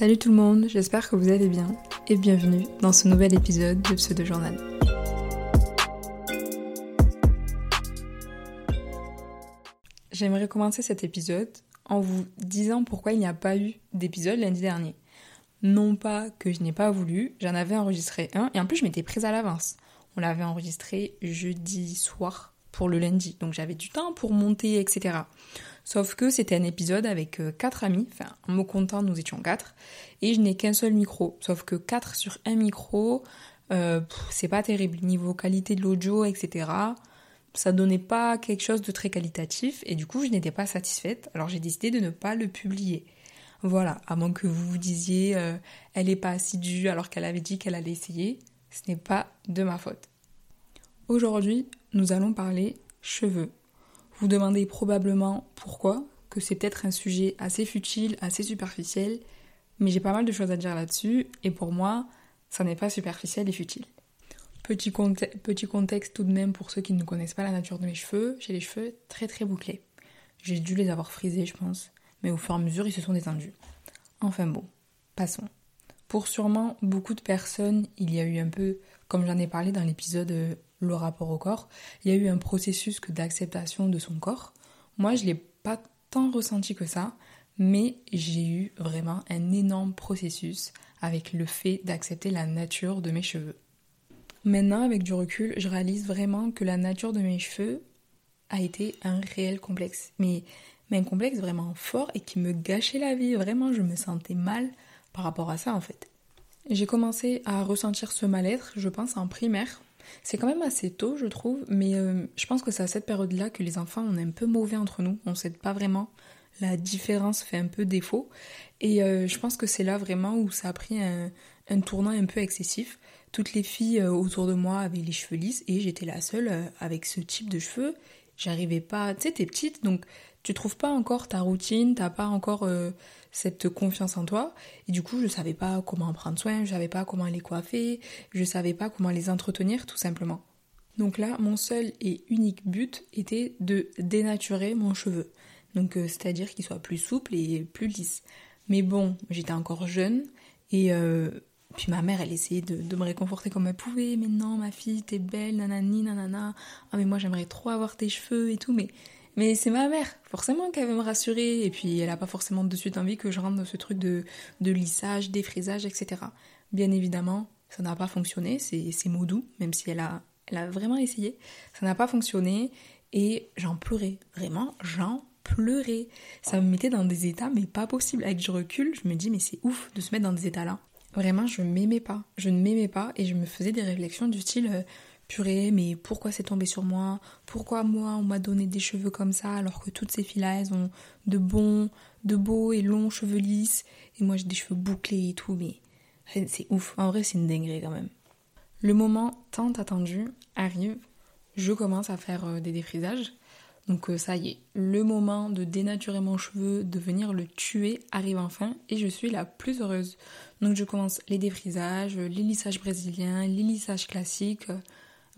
Salut tout le monde, j'espère que vous allez bien et bienvenue dans ce nouvel épisode de Pseudo Journal. J'aimerais commencer cet épisode en vous disant pourquoi il n'y a pas eu d'épisode lundi dernier. Non pas que je n'ai pas voulu, j'en avais enregistré un et en plus je m'étais prise à l'avance. On l'avait enregistré jeudi soir pour le lundi, donc j'avais du temps pour monter, etc. Sauf que c'était un épisode avec euh, quatre amis, enfin en me comptant nous étions quatre, et je n'ai qu'un seul micro. Sauf que quatre sur un micro, euh, c'est pas terrible. Niveau qualité de l'audio, etc. Ça donnait pas quelque chose de très qualitatif, et du coup je n'étais pas satisfaite, alors j'ai décidé de ne pas le publier. Voilà, à moins que vous vous disiez euh, elle est pas assidue alors qu'elle avait dit qu'elle allait essayer, ce n'est pas de ma faute. Aujourd'hui, nous allons parler cheveux. Vous demandez probablement pourquoi, que c'est peut-être un sujet assez futile, assez superficiel, mais j'ai pas mal de choses à dire là-dessus, et pour moi, ça n'est pas superficiel et futile. Petit, contexte tout de même pour ceux qui ne connaissent pas la nature de mes cheveux, j'ai les cheveux très très bouclés. J'ai dû les avoir frisés, je pense, mais au fur et à mesure, ils se sont détendus. Enfin bon, passons. Pour sûrement beaucoup de personnes, il y a eu un peu, comme j'en ai parlé dans l'épisode euh, le rapport au corps, il y a eu un processus d'acceptation de son corps. Moi, je l'ai pas tant ressenti que ça, mais j'ai eu vraiment un énorme processus avec le fait d'accepter la nature de mes cheveux. Maintenant, avec du recul, je réalise vraiment que la nature de mes cheveux a été un réel complexe. Mais, mais un complexe vraiment fort et qui me gâchait la vie. Vraiment, je me sentais mal par rapport à ça en fait. J'ai commencé à ressentir ce mal-être, je pense, en primaire, c'est quand même assez tôt, je trouve, mais euh, je pense que c'est à cette période-là que les enfants, on est un peu mauvais entre nous, on ne sait pas vraiment. La différence fait un peu défaut. Et euh, je pense que c'est là vraiment où ça a pris un, tournant un peu excessif. Toutes les filles euh, autour de moi avaient les cheveux lisses et j'étais la seule avec ce type de cheveux. J'arrivais pas, tu sais, t'es petite, donc tu trouves pas encore ta routine, t'as pas encore cette confiance en toi. Et du coup, je savais pas comment en prendre soin, je savais pas comment les coiffer, je savais pas comment les entretenir, tout simplement. Donc là, mon seul et unique but était de dénaturer mon cheveu. Donc, euh, c'est-à-dire qu'il soit plus souple et plus lisse. Mais bon, j'étais encore jeune et euh, puis ma mère, elle essayait de, de, me réconforter comme elle pouvait. Mais non, ma fille, t'es belle, nanani, nanana. Ah, mais moi, j'aimerais trop avoir tes cheveux et tout. Mais mais c'est ma mère, forcément qu'elle veut me rassurer, et puis elle a pas forcément de suite envie que je rentre dans ce truc de, lissage, défrisage, etc. Bien évidemment, ça n'a pas fonctionné, c'est mots doux, même si elle a, vraiment essayé. Ça n'a pas fonctionné, et j'en pleurais, vraiment, j'en pleurais. Ça me mettait dans des états, mais pas possible. Avec du recul, je me dis, mais c'est ouf de se mettre dans des états là. Vraiment, je m'aimais pas. Je ne m'aimais pas, et je me faisais des réflexions du style. Purée, mais pourquoi c'est tombé sur moi? Pourquoi moi, on m'a donné des cheveux comme ça alors que toutes ces filles-là, ont de bons, de beaux et longs cheveux lisses? Et moi j'ai des cheveux bouclés et tout, mais c'est ouf. En vrai, c'est une dinguerie quand même. Le moment tant attendu arrive. Je commence à faire euh, des défrisages. Donc euh, ça y est, le moment de dénaturer mon cheveu, de venir le tuer arrive enfin et je suis la plus heureuse. Donc je commence les défrisages, les lissages brésiliens, les lissages classiques,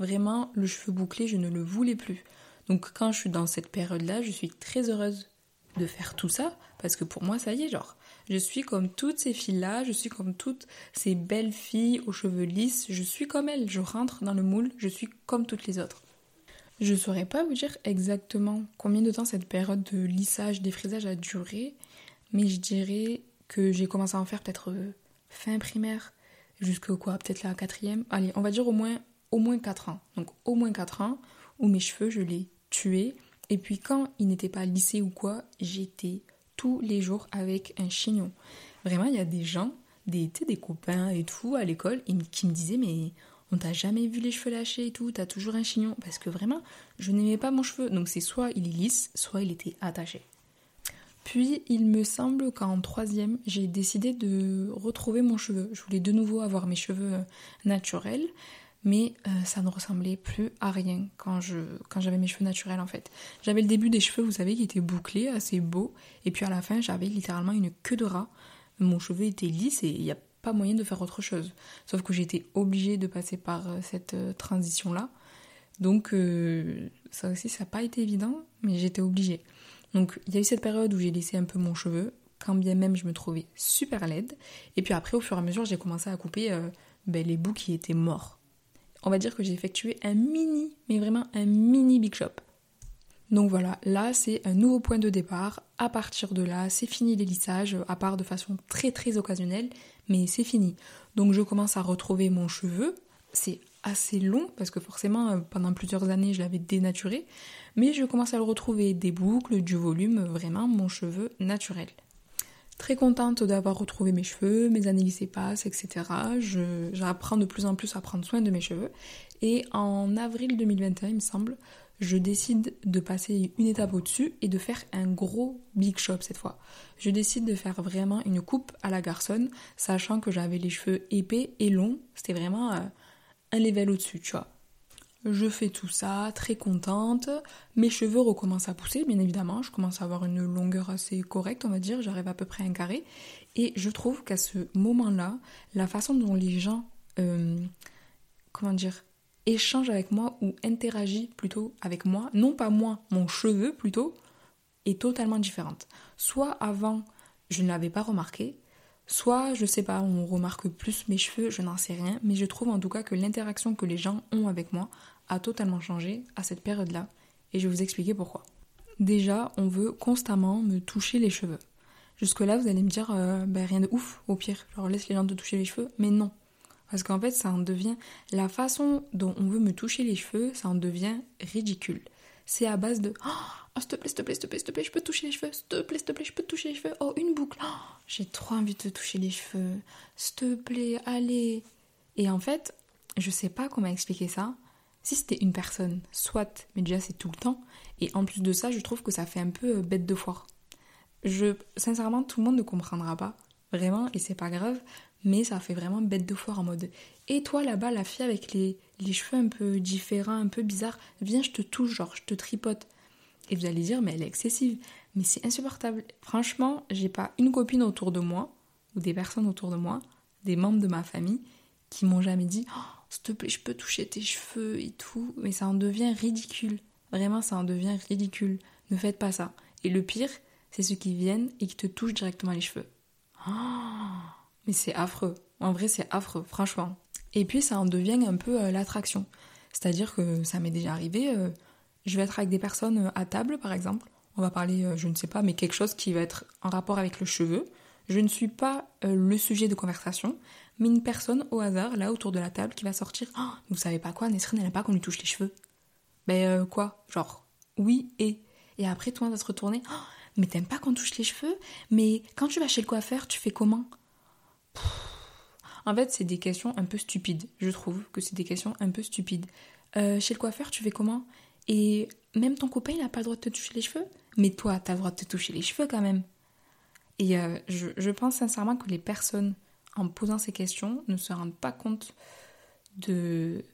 Vraiment, le cheveu bouclé, je ne le voulais plus. Donc quand je suis dans cette période-là, je suis très heureuse de faire tout ça parce que pour moi, ça y est, genre, je suis comme toutes ces filles-là, je suis comme toutes ces belles filles aux cheveux lisses, je suis comme elles, je rentre dans le moule, je suis comme toutes les autres. Je saurais pas vous dire exactement combien de temps cette période de lissage, défrisage a duré, mais je dirais que j'ai commencé à en faire peut-être euh, fin primaire, jusque quoi, peut-être la quatrième. Allez, on va dire au moins au moins 4 ans. Donc au moins 4 ans où mes cheveux, je les tuais. Et puis quand ils n'étaient pas lissés ou quoi, j'étais tous les jours avec un chignon. Vraiment, il y a des gens, des, des copains et tout à l'école, qui me disaient mais on t'a jamais vu les cheveux lâchés et tout, t'as toujours un chignon. Parce que vraiment, je n'aimais pas mon cheveu. Donc c'est soit il est lisse, soit il était attaché. Puis il me semble qu'en troisième, j'ai décidé de retrouver mon cheveu. Je voulais de nouveau avoir mes cheveux naturels mais euh, ça ne ressemblait plus à rien quand je quand j'avais mes cheveux naturels en fait. J'avais le début des cheveux, vous savez, qui étaient bouclés, assez beaux, et puis à la fin j'avais littéralement une queue de rat. Mon cheveu était lisse et il n'y a pas moyen de faire autre chose. Sauf que j'étais obligée de passer par euh, cette euh, transition-là. Donc ça aussi, ça n'a pas été évident, mais j'étais obligée. Donc il y a eu cette période où j'ai laissé un peu mon cheveu, quand bien même je me trouvais super laide. Et puis après, au fur et à mesure, j'ai commencé à couper ben, les bouts qui étaient morts. On va dire que j'ai effectué un mini, mais vraiment un mini big shop. Donc voilà, là c'est un nouveau point de départ. À partir de là, c'est fini les lissages, à part de façon très très occasionnelle, mais c'est fini. Donc je commence à retrouver mon cheveu. C'est assez long parce que forcément euh, pendant plusieurs années je l'avais dénaturé, mais je commence à le retrouver des boucles, du volume, vraiment mon cheveu naturel. Très contente d'avoir retrouvé mes cheveux, mes années qui passent, etc. J'apprends de plus en plus à prendre soin de mes cheveux. Et en avril 2021, il me semble, je décide de passer une étape au-dessus et de faire un gros big shop cette fois. Je décide de faire vraiment une coupe à la garçonne, sachant que j'avais les cheveux épais et longs. C'était vraiment euh, un level au-dessus, tu vois. Je fais tout ça, très contente. Mes cheveux recommencent à pousser, bien évidemment. Je commence à avoir une longueur assez correcte, on va dire. J'arrive à peu près à un carré. Et je trouve qu'à ce moment-là, la façon dont les gens, euh, comment dire, échangent avec moi ou interagissent plutôt avec moi, non pas moi, mon cheveu plutôt, est totalement différente. Soit avant, je ne l'avais pas remarqué, soit, je sais pas, on remarque plus mes cheveux, je n'en sais rien, mais je trouve en tout cas que l'interaction que les gens ont avec moi a totalement changé à cette période-là, et je vais vous expliquer pourquoi. Déjà, on veut constamment me toucher les cheveux. Jusque-là, vous allez me dire, euh, ben, rien de ouf, au pire, genre laisse les gens te toucher les cheveux, mais non. Parce qu'en fait, ça en devient. La façon dont on veut me toucher les cheveux, ça en devient ridicule. C'est à base de Oh, s'il te plaît, s'il te plaît, s'il te plaît, s'il te plaît, je peux toucher les cheveux. S'il te plaît, s'il te plaît, je peux toucher les cheveux. Oh, une boucle. Oh, j'ai trop envie de te toucher les cheveux. S'il te plaît, allez. Et en fait, je sais pas comment expliquer ça. Si c'était une personne, soit, mais déjà c'est tout le temps. Et en plus de ça, je trouve que ça fait un peu euh, bête de foire. Je, sincèrement, tout le monde ne comprendra pas, vraiment, et c'est pas grave mais ça fait vraiment bête de foire en mode et toi là-bas la fille avec les, les cheveux un peu différents un peu bizarres viens je te touche genre je te tripote et vous allez dire mais elle est excessive mais c'est insupportable franchement j'ai pas une copine autour de moi ou des personnes autour de moi des membres de ma famille qui m'ont jamais dit oh, s'il te plaît je peux toucher tes cheveux et tout mais ça en devient ridicule vraiment ça en devient ridicule ne faites pas ça et le pire c'est ceux qui viennent et qui te touchent directement les cheveux oh mais c'est affreux. En vrai, c'est affreux, franchement. Et puis, ça en devient un peu euh, l'attraction. C'est-à-dire que ça m'est déjà arrivé, euh, je vais être avec des personnes euh, à table, par exemple. On va parler, je ne sais pas, mais quelque chose qui va être en rapport avec le cheveu. Je ne suis pas le sujet de conversation, mais une personne au hasard, là, autour de la table, qui va sortir oh, Vous savez pas quoi, Nesrine, elle n'aime pas qu'on lui touche les cheveux. Ben, quoi? Genre, oui et. Et après, toi, on va se retourner oh, Mais t'aimes pas qu'on touche les cheveux? Mais quand tu vas chez le coiffeur, tu fais comment? En fait, c'est des questions un peu stupides. Je trouve que c'est des questions un peu stupides. Euh, chez le coiffeur, tu fais comment? Et même ton copain, il n'a pas le droit de te toucher les cheveux? Mais toi, tu as le droit de te toucher les cheveux quand même. Et euh, je, pense sincèrement que les personnes, en posant ces questions, ne se rendent pas compte de,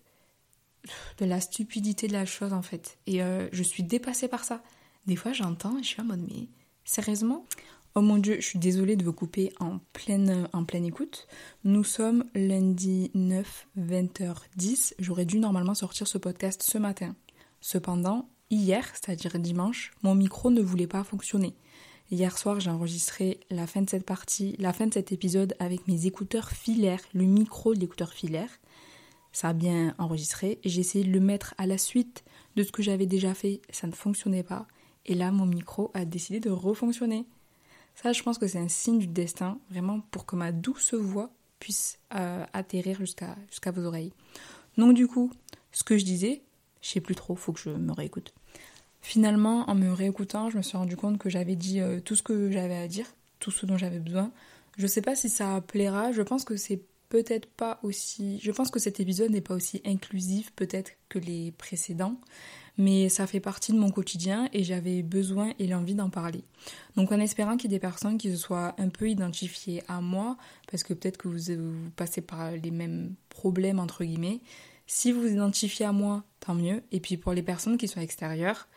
de la stupidité de la chose, en fait. Et euh, je suis dépassée par ça. Des fois, j'entends et je suis en mode, mais sérieusement? Oh mon dieu, je suis désolée de vous couper en pleine, en pleine écoute. Nous sommes lundi 9, 20h10. J'aurais dû normalement sortir ce podcast ce matin. Cependant, hier, c'est-à-dire dimanche, mon micro ne voulait pas fonctionner. Hier soir, j'ai enregistré la fin de cette partie, la fin de cet épisode avec mes écouteurs filaires, le micro de l'écouteur filaire. Ça a bien enregistré. J'ai essayé de le mettre à la suite de ce que j'avais déjà fait. Ça ne fonctionnait pas. Et là, mon micro a décidé de refonctionner. Ça, je pense que c'est un signe du destin, vraiment, pour que ma douce voix puisse euh, atterrir jusqu'à vos oreilles. Donc du coup, ce que je disais, je sais plus trop, faut que je me réécoute. Finalement, en me réécoutant, je me suis rendu compte que j'avais dit euh, tout ce que j'avais à dire, tout ce dont j'avais besoin. Je sais pas si ça plaira, je pense que c'est peut-être pas aussi. Je pense que cet épisode n'est pas aussi inclusif peut-être que les précédents, mais ça fait partie de mon quotidien et j'avais besoin et l'envie d'en parler. Donc en espérant qu'il y ait des personnes qui se soient un peu identifiées à moi, parce que peut-être que vous, passez par les mêmes problèmes entre guillemets. Si vous vous identifiez à moi, tant mieux. Et puis pour les personnes qui sont extérieures,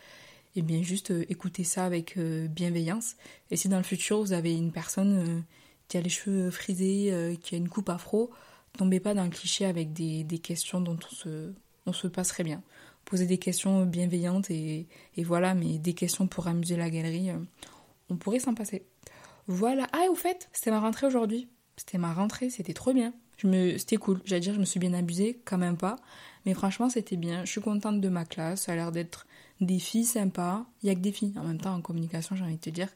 eh bien juste euh, écoutez ça avec euh, bienveillance. Et si dans le futur vous avez une personne euh, qui a les cheveux frisés, qui a une coupe afro, tombez pas dans le cliché avec des, questions dont on se, on se passerait bien poser des questions bienveillantes et, voilà, mais des questions pour amuser la galerie, euh, on pourrait s'en passer. Voilà. Ah, au fait, c'était ma rentrée aujourd'hui. C'était ma rentrée, c'était trop bien. Je me... C'était cool. J'allais dire, je me suis bien abusée, quand même pas. Mais franchement, c'était bien. Je suis contente de ma classe. Ça a l'air d'être des filles sympas. Il y a que des filles. En même temps, en communication, j'ai envie de te dire.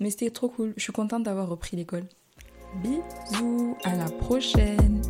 Mais c'était trop cool. Je suis contente d'avoir repris l'école. Bisous, à la prochaine